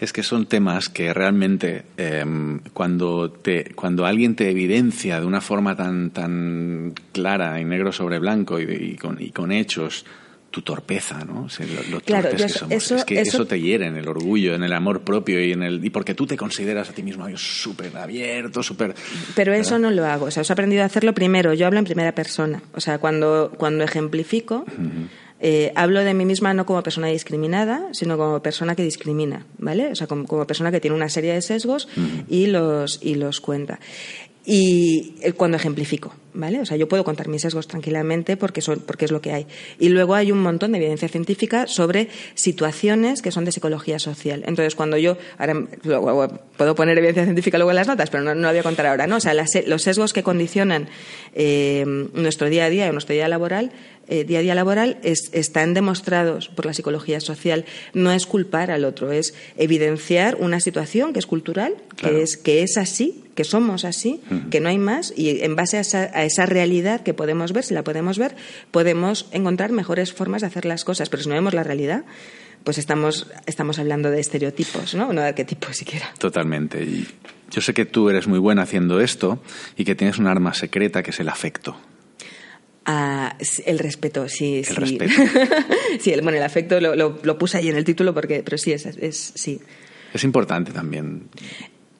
Speaker 1: Es que son temas que realmente em, cuando, te, cuando alguien te evidencia de una forma tan, tan clara y negro sobre blanco y, con, y con hechos tu torpeza, ¿no? lo,
Speaker 2: claro,
Speaker 1: que somos. Eso, es que eso... te hiere en el orgullo, en el amor propio y en el y porque tú te consideras a ti mismo súper abierto, súper.
Speaker 2: Pero eso no lo hago. O sea, os he aprendido a hacerlo primero. Yo hablo en primera persona. O sea, cuando cuando ejemplifico. Eh, hablo de mí misma no como persona discriminada, sino como persona que discrimina, ¿vale? O sea, como, persona que tiene una serie de sesgos y los y los cuenta y eh, cuando ejemplifico, ¿vale? O sea, yo puedo contar mis sesgos tranquilamente porque, son, porque es lo que hay. Y luego hay un montón de evidencia científica sobre situaciones que son de psicología social. Entonces, cuando yo, ahora puedo poner evidencia científica luego en las notas, pero no, no la voy a contar ahora, ¿no? O sea, los sesgos que condicionan eh, nuestro día a día y nuestro día laboral eh, día a día laboral están demostrados por la psicología social. No es culpar al otro, es evidenciar una situación que es cultural, que, es, que es así, que somos así, que no hay más, y en base a esa, realidad que podemos ver, si la podemos ver, podemos encontrar mejores formas de hacer las cosas. Pero si no vemos la realidad, pues estamos, estamos hablando de estereotipos, ¿no? No de arquetipos siquiera.
Speaker 1: Totalmente. Y yo sé que tú eres muy buena haciendo esto y que tienes un arma secreta que es el afecto
Speaker 2: el respeto, sí.
Speaker 1: El
Speaker 2: sí.
Speaker 1: respeto.
Speaker 2: sí, el, bueno, el afecto lo, lo, puse ahí en el título, porque, pero sí, es, es, sí.
Speaker 1: Es importante también.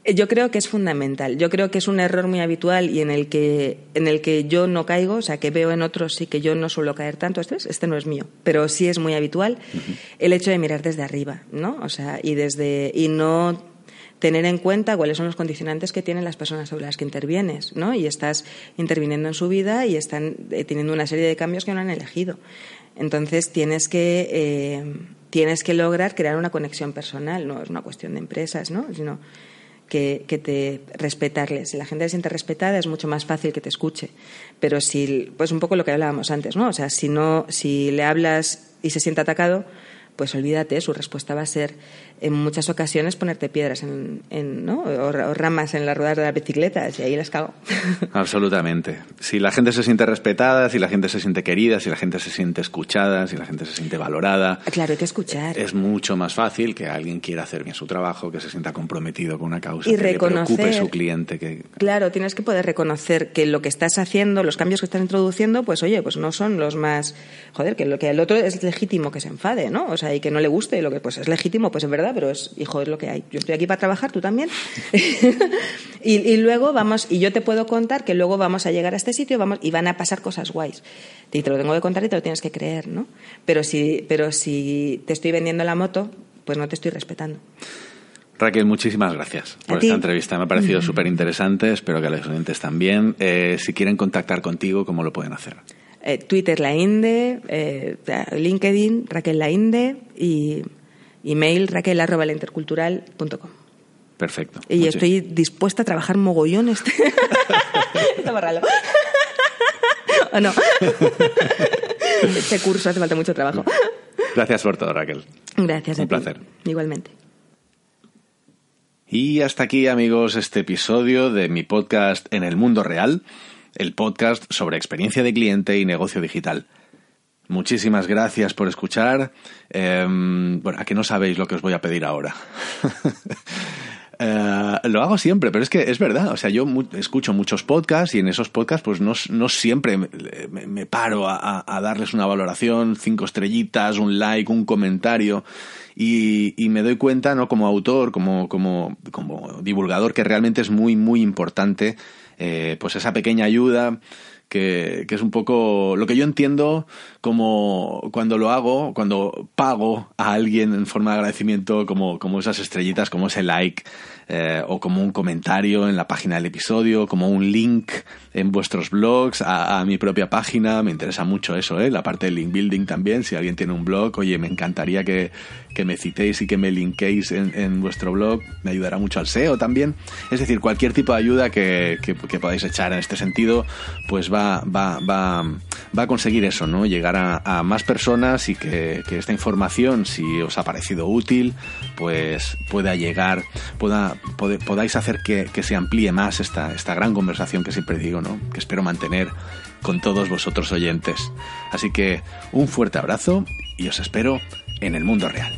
Speaker 2: Eh, yo creo que es fundamental. Yo creo que es un error muy habitual y en el que, en el que yo no caigo, o sea, que veo en otros sí que yo no suelo caer tanto. Este, este no es mío, pero sí es muy habitual el hecho de mirar desde arriba, ¿no? O sea, y desde y no tener en cuenta cuáles son los condicionantes que tienen las personas sobre las que intervienes, ¿no? Y estás interviniendo en su vida y están eh, teniendo una serie de cambios que no han elegido. Entonces tienes que eh, tienes que lograr crear una conexión personal, no es una cuestión de empresas, ¿no? Sino que, que, te respetarles. Si la gente se siente respetada es mucho más fácil que te escuche. Pero si, pues un poco lo que hablábamos antes, ¿no? O sea, si no, si le hablas y se siente atacado, pues olvídate, su respuesta va a ser en muchas ocasiones ponerte piedras en, ¿no? o, ramas en las ruedas de las bicicletas y ahí las cago.
Speaker 1: Absolutamente. Si la gente se siente respetada, si la gente se siente querida, si la gente se siente escuchada, si la gente se siente valorada.
Speaker 2: Claro, hay que escuchar.
Speaker 1: Es mucho más fácil que alguien quiera hacer bien su trabajo, que se sienta comprometido con una causa, y que reconocer, le preocupe su cliente. Que...
Speaker 2: Claro, tienes que poder reconocer que lo que estás haciendo, los cambios que estás introduciendo, pues oye, pues no son los más. Joder, que lo que el otro es legítimo que se enfade, ¿no? O sea, y que no le guste, lo que pues es legítimo, pues es verdad pero es, hijo, es lo que hay. Yo estoy aquí para trabajar, tú también. y, luego vamos, y yo te puedo contar que luego vamos a llegar a este sitio vamos, y van a pasar cosas guays. Y te lo tengo que contar y te lo tienes que creer, ¿no? Pero si, pero si te estoy vendiendo la moto, pues no te estoy respetando.
Speaker 1: Raquel, muchísimas gracias por esta entrevista. Me ha parecido súper interesante. Espero que a los oyentes también. Eh, si quieren contactar contigo, ¿cómo lo pueden hacer?
Speaker 2: eh, Twitter La Inde, eh, LinkedIn Raquel La Inde y email raquel.intercultural.com.
Speaker 1: Perfecto.
Speaker 2: Y estoy dispuesta a trabajar mogollones. Está borralo. ¿O no? este curso hace falta mucho trabajo.
Speaker 1: Gracias por todo, Raquel.
Speaker 2: Gracias.
Speaker 1: Un placer.
Speaker 2: Igualmente.
Speaker 1: Y hasta aquí, amigos, este episodio de mi podcast En el Mundo Real, el podcast sobre experiencia de cliente y negocio digital. Muchísimas gracias por escuchar. Em, bueno, a que no sabéis lo que os voy a pedir ahora. Eh, lo hago siempre, pero es que es verdad. O sea, yo escucho muchos podcasts y en esos podcasts, pues no, no siempre me, paro a, darles una valoración, cinco estrellitas, un like, un comentario. Y, me doy cuenta, ¿no? Como autor, como, como, como divulgador, que realmente es muy, muy importante, eh, pues esa pequeña ayuda que, que, es un poco lo que yo entiendo como cuando lo hago, cuando pago a alguien en forma de agradecimiento, como, como esas estrellitas, como ese like, eh, o como un comentario en la página del episodio, como un link en vuestros blogs a, mi propia página. Me interesa mucho eso, ¿eh? la parte del link building también. Si alguien tiene un blog, oye, me encantaría que, que me citéis y que me linkéis en, en, vuestro blog. Me ayudará mucho al SEO también. Es decir, cualquier tipo de ayuda que, que, que podáis echar en este sentido, pues va, va, va, va a conseguir eso, ¿no? Llegar a, más personas y que, que esta información, si os ha parecido útil, pues pueda llegar, pueda podáis hacer que, se amplíe más esta, esta gran conversación que siempre digo, ¿no? que espero mantener con todos vosotros oyentes. Así que un fuerte abrazo y os espero en el mundo real.